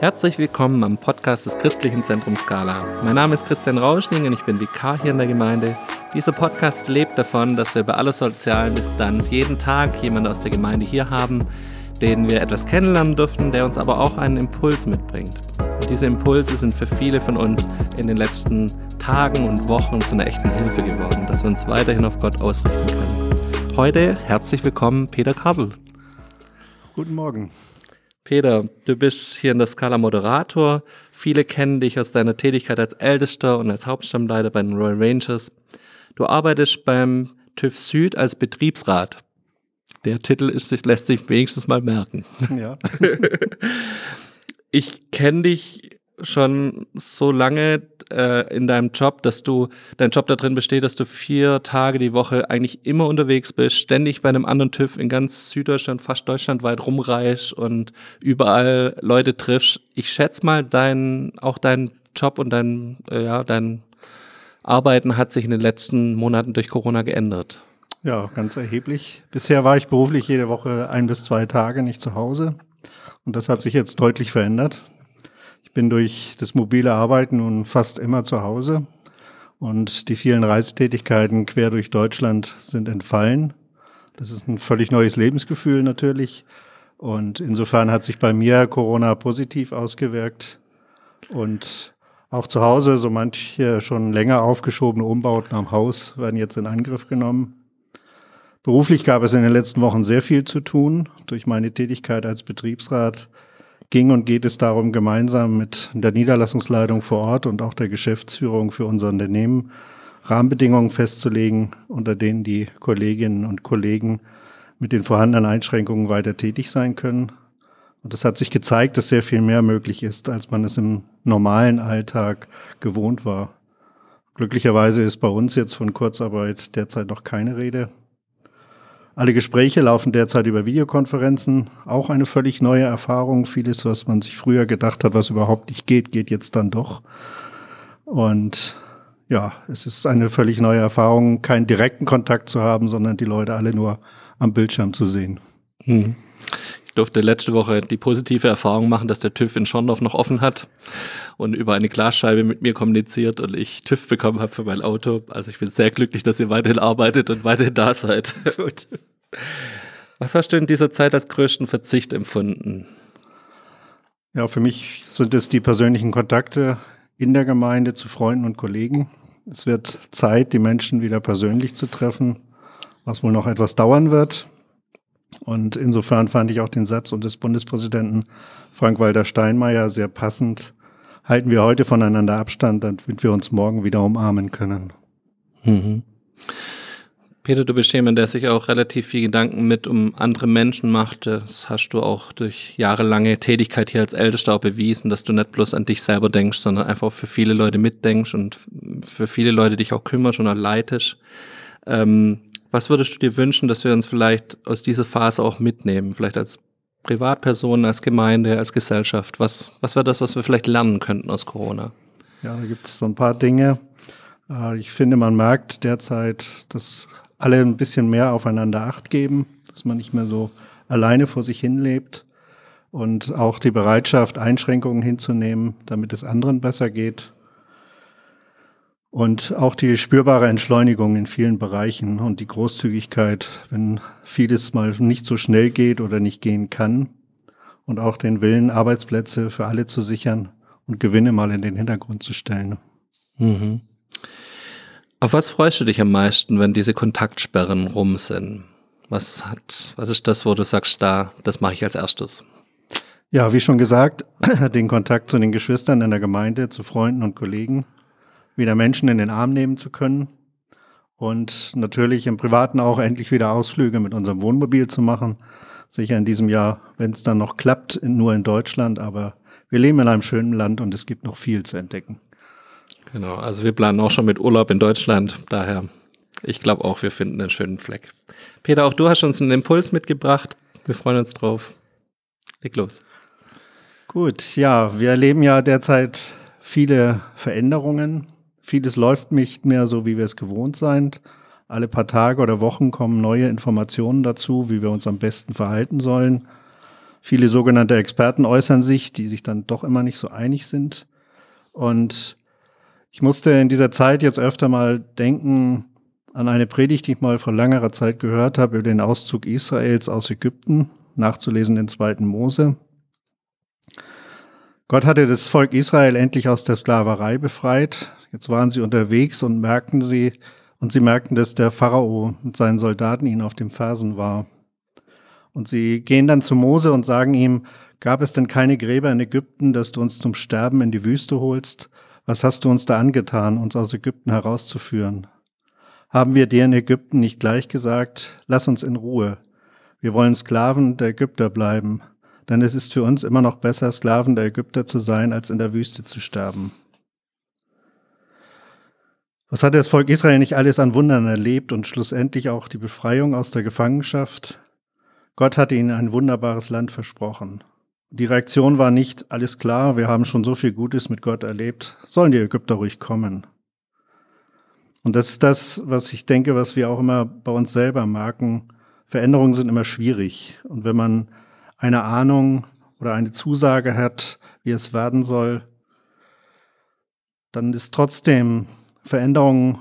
Herzlich willkommen am Podcast des Christlichen Zentrums Skala. Mein Name ist Christian Rauschning und ich bin Vikar hier in der Gemeinde. Dieser Podcast lebt davon, dass wir bei aller sozialen Distanz jeden Tag jemanden aus der Gemeinde hier haben, den wir etwas kennenlernen dürfen, der uns aber auch einen Impuls mitbringt. Und diese Impulse sind für viele von uns in den letzten Tagen und Wochen zu einer echten Hilfe geworden, dass wir uns weiterhin auf Gott ausrichten können. Heute herzlich willkommen, Peter Kardl. Guten Morgen. Peter, du bist hier in der Skala Moderator. Viele kennen dich aus deiner Tätigkeit als Ältester und als Hauptstammleiter bei den Royal Rangers. Du arbeitest beim TÜV Süd als Betriebsrat. Der Titel ist, lässt sich wenigstens mal merken. Ja. ich kenne dich schon so lange äh, in deinem Job, dass du, dein Job da drin besteht, dass du vier Tage die Woche eigentlich immer unterwegs bist, ständig bei einem anderen TÜV in ganz Süddeutschland, fast deutschlandweit rumreist und überall Leute triffst. Ich schätze mal, dein, auch dein Job und dein, äh, ja, dein Arbeiten hat sich in den letzten Monaten durch Corona geändert. Ja, ganz erheblich. Bisher war ich beruflich jede Woche ein bis zwei Tage nicht zu Hause. Und das hat sich jetzt deutlich verändert. Ich bin durch das mobile Arbeiten nun fast immer zu Hause und die vielen Reisetätigkeiten quer durch Deutschland sind entfallen. Das ist ein völlig neues Lebensgefühl natürlich. Und insofern hat sich bei mir Corona positiv ausgewirkt. Und auch zu Hause, so manche schon länger aufgeschobene Umbauten am Haus werden jetzt in Angriff genommen. Beruflich gab es in den letzten Wochen sehr viel zu tun. Durch meine Tätigkeit als Betriebsrat ging und geht es darum, gemeinsam mit der Niederlassungsleitung vor Ort und auch der Geschäftsführung für unser Unternehmen Rahmenbedingungen festzulegen, unter denen die Kolleginnen und Kollegen mit den vorhandenen Einschränkungen weiter tätig sein können. Und es hat sich gezeigt, dass sehr viel mehr möglich ist, als man es im normalen Alltag gewohnt war. Glücklicherweise ist bei uns jetzt von Kurzarbeit derzeit noch keine Rede. Alle Gespräche laufen derzeit über Videokonferenzen. Auch eine völlig neue Erfahrung. Vieles, was man sich früher gedacht hat, was überhaupt nicht geht, geht jetzt dann doch. Und ja, es ist eine völlig neue Erfahrung, keinen direkten Kontakt zu haben, sondern die Leute alle nur am Bildschirm zu sehen. Hm. Ich durfte letzte Woche die positive Erfahrung machen, dass der TÜV in Schorndorf noch offen hat und über eine Glasscheibe mit mir kommuniziert und ich TÜV bekommen habe für mein Auto. Also ich bin sehr glücklich, dass ihr weiterhin arbeitet und weiterhin da seid. Gut. Was hast du in dieser Zeit als größten Verzicht empfunden? Ja, für mich sind es die persönlichen Kontakte in der Gemeinde zu Freunden und Kollegen. Es wird Zeit, die Menschen wieder persönlich zu treffen, was wohl noch etwas dauern wird. Und insofern fand ich auch den Satz unseres Bundespräsidenten Frank-Walter Steinmeier sehr passend. Halten wir heute voneinander Abstand, damit wir uns morgen wieder umarmen können. Mhm. Peter, du bist jemand, der sich auch relativ viel Gedanken mit um andere Menschen macht. Das hast du auch durch jahrelange Tätigkeit hier als Ältester auch bewiesen, dass du nicht bloß an dich selber denkst, sondern einfach für viele Leute mitdenkst und für viele Leute dich auch kümmerst und auch leitest. Ähm, was würdest du dir wünschen, dass wir uns vielleicht aus dieser Phase auch mitnehmen? Vielleicht als Privatperson, als Gemeinde, als Gesellschaft? Was, was wäre das, was wir vielleicht lernen könnten aus Corona? Ja, da gibt es so ein paar Dinge. Äh, ich finde, man merkt derzeit, dass alle ein bisschen mehr aufeinander Acht geben, dass man nicht mehr so alleine vor sich hin lebt und auch die Bereitschaft, Einschränkungen hinzunehmen, damit es anderen besser geht. Und auch die spürbare Entschleunigung in vielen Bereichen und die Großzügigkeit, wenn vieles mal nicht so schnell geht oder nicht gehen kann. Und auch den Willen, Arbeitsplätze für alle zu sichern und Gewinne mal in den Hintergrund zu stellen. Mhm. Auf was freust du dich am meisten, wenn diese Kontaktsperren rum sind? Was hat, was ist das, wo du sagst, da, das mache ich als erstes? Ja, wie schon gesagt, den Kontakt zu den Geschwistern in der Gemeinde, zu Freunden und Kollegen, wieder Menschen in den Arm nehmen zu können und natürlich im Privaten auch endlich wieder Ausflüge mit unserem Wohnmobil zu machen. Sicher in diesem Jahr, wenn es dann noch klappt, nur in Deutschland, aber wir leben in einem schönen Land und es gibt noch viel zu entdecken. Genau, also wir planen auch schon mit Urlaub in Deutschland. Daher, ich glaube auch, wir finden einen schönen Fleck. Peter, auch du hast uns einen Impuls mitgebracht. Wir freuen uns drauf. Leg los. Gut, ja, wir erleben ja derzeit viele Veränderungen. Vieles läuft nicht mehr so, wie wir es gewohnt sind. Alle paar Tage oder Wochen kommen neue Informationen dazu, wie wir uns am besten verhalten sollen. Viele sogenannte Experten äußern sich, die sich dann doch immer nicht so einig sind. Und ich musste in dieser Zeit jetzt öfter mal denken an eine Predigt, die ich mal vor längerer Zeit gehört habe über den Auszug Israels aus Ägypten, nachzulesen in zweiten Mose. Gott hatte das Volk Israel endlich aus der Sklaverei befreit. Jetzt waren sie unterwegs und merkten sie, und sie merkten, dass der Pharao mit seinen Soldaten ihnen auf dem Fersen war. Und sie gehen dann zu Mose und sagen ihm, gab es denn keine Gräber in Ägypten, dass du uns zum Sterben in die Wüste holst? Was hast du uns da angetan, uns aus Ägypten herauszuführen? Haben wir dir in Ägypten nicht gleich gesagt, lass uns in Ruhe. Wir wollen Sklaven der Ägypter bleiben, denn es ist für uns immer noch besser, Sklaven der Ägypter zu sein, als in der Wüste zu sterben. Was hatte das Volk Israel nicht alles an Wundern erlebt und schlussendlich auch die Befreiung aus der Gefangenschaft? Gott hatte ihnen ein wunderbares Land versprochen. Die Reaktion war nicht, alles klar, wir haben schon so viel Gutes mit Gott erlebt, sollen die Ägypter ruhig kommen. Und das ist das, was ich denke, was wir auch immer bei uns selber merken. Veränderungen sind immer schwierig. Und wenn man eine Ahnung oder eine Zusage hat, wie es werden soll, dann ist trotzdem Veränderung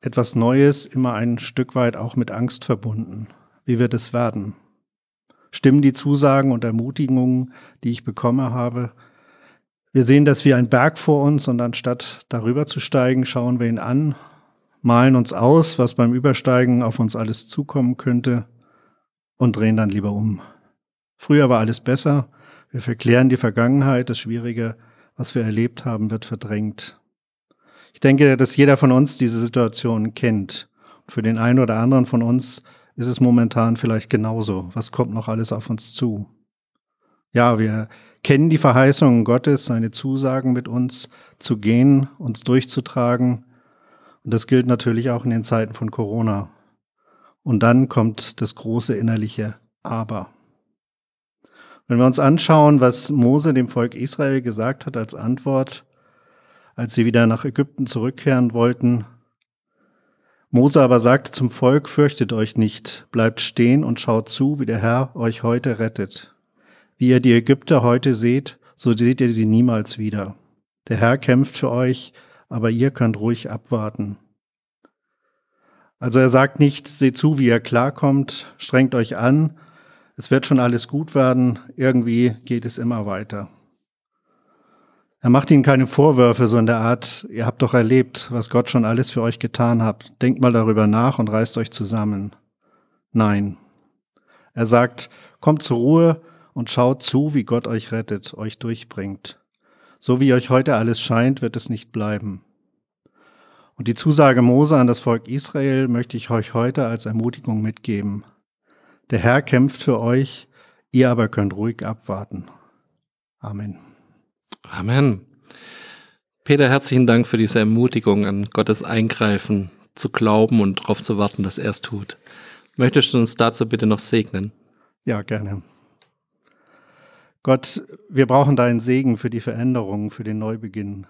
etwas Neues immer ein Stück weit auch mit Angst verbunden. Wie wird es werden? Stimmen die Zusagen und Ermutigungen, die ich bekommen habe? Wir sehen, dass wir ein Berg vor uns und anstatt darüber zu steigen, schauen wir ihn an, malen uns aus, was beim Übersteigen auf uns alles zukommen könnte und drehen dann lieber um. Früher war alles besser. Wir verklären die Vergangenheit. Das Schwierige, was wir erlebt haben, wird verdrängt. Ich denke, dass jeder von uns diese Situation kennt. Für den einen oder anderen von uns ist es momentan vielleicht genauso. Was kommt noch alles auf uns zu? Ja, wir kennen die Verheißungen Gottes, seine Zusagen mit uns zu gehen, uns durchzutragen. Und das gilt natürlich auch in den Zeiten von Corona. Und dann kommt das große innerliche Aber. Wenn wir uns anschauen, was Mose dem Volk Israel gesagt hat als Antwort, als sie wieder nach Ägypten zurückkehren wollten, Mose aber sagte zum Volk, fürchtet euch nicht, bleibt stehen und schaut zu, wie der Herr euch heute rettet. Wie ihr die Ägypter heute seht, so seht ihr sie niemals wieder. Der Herr kämpft für euch, aber ihr könnt ruhig abwarten. Also er sagt nicht, seht zu, wie ihr klarkommt, strengt euch an, es wird schon alles gut werden, irgendwie geht es immer weiter. Er macht ihnen keine Vorwürfe, so in der Art, ihr habt doch erlebt, was Gott schon alles für euch getan hat. Denkt mal darüber nach und reißt euch zusammen. Nein. Er sagt, kommt zur Ruhe und schaut zu, wie Gott euch rettet, euch durchbringt. So wie euch heute alles scheint, wird es nicht bleiben. Und die Zusage Mose an das Volk Israel möchte ich euch heute als Ermutigung mitgeben. Der Herr kämpft für euch, ihr aber könnt ruhig abwarten. Amen. Amen. Peter, herzlichen Dank für diese Ermutigung an Gottes Eingreifen zu glauben und darauf zu warten, dass er es tut. Möchtest du uns dazu bitte noch segnen? Ja, gerne. Gott, wir brauchen deinen Segen für die Veränderung, für den Neubeginn.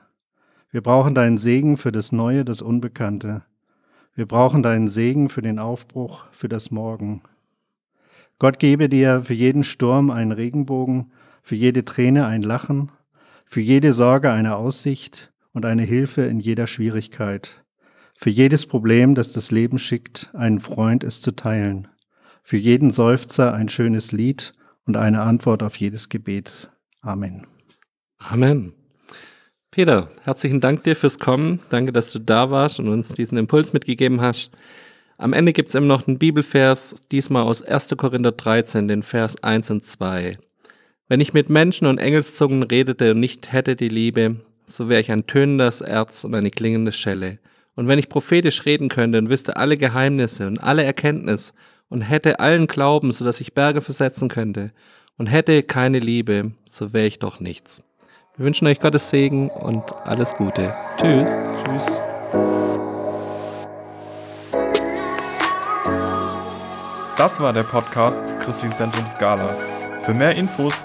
Wir brauchen deinen Segen für das Neue, das Unbekannte. Wir brauchen deinen Segen für den Aufbruch, für das Morgen. Gott gebe dir für jeden Sturm einen Regenbogen, für jede Träne ein Lachen, für jede Sorge eine Aussicht und eine Hilfe in jeder Schwierigkeit. Für jedes Problem, das das Leben schickt, einen Freund es zu teilen. Für jeden Seufzer ein schönes Lied und eine Antwort auf jedes Gebet. Amen. Amen. Peter, herzlichen Dank dir fürs Kommen. Danke, dass du da warst und uns diesen Impuls mitgegeben hast. Am Ende gibt es immer noch einen Bibelvers, diesmal aus 1. Korinther 13, den Vers 1 und 2. Wenn ich mit Menschen und Engelszungen redete und nicht hätte die Liebe, so wäre ich ein tönendes Erz und eine klingende Schelle. Und wenn ich prophetisch reden könnte und wüsste alle Geheimnisse und alle Erkenntnis und hätte allen Glauben, so dass ich Berge versetzen könnte und hätte keine Liebe, so wäre ich doch nichts. Wir wünschen euch Gottes Segen und alles Gute. Tschüss. Tschüss. Das war der Podcast des Christlichen Zentrums Scala. Für mehr Infos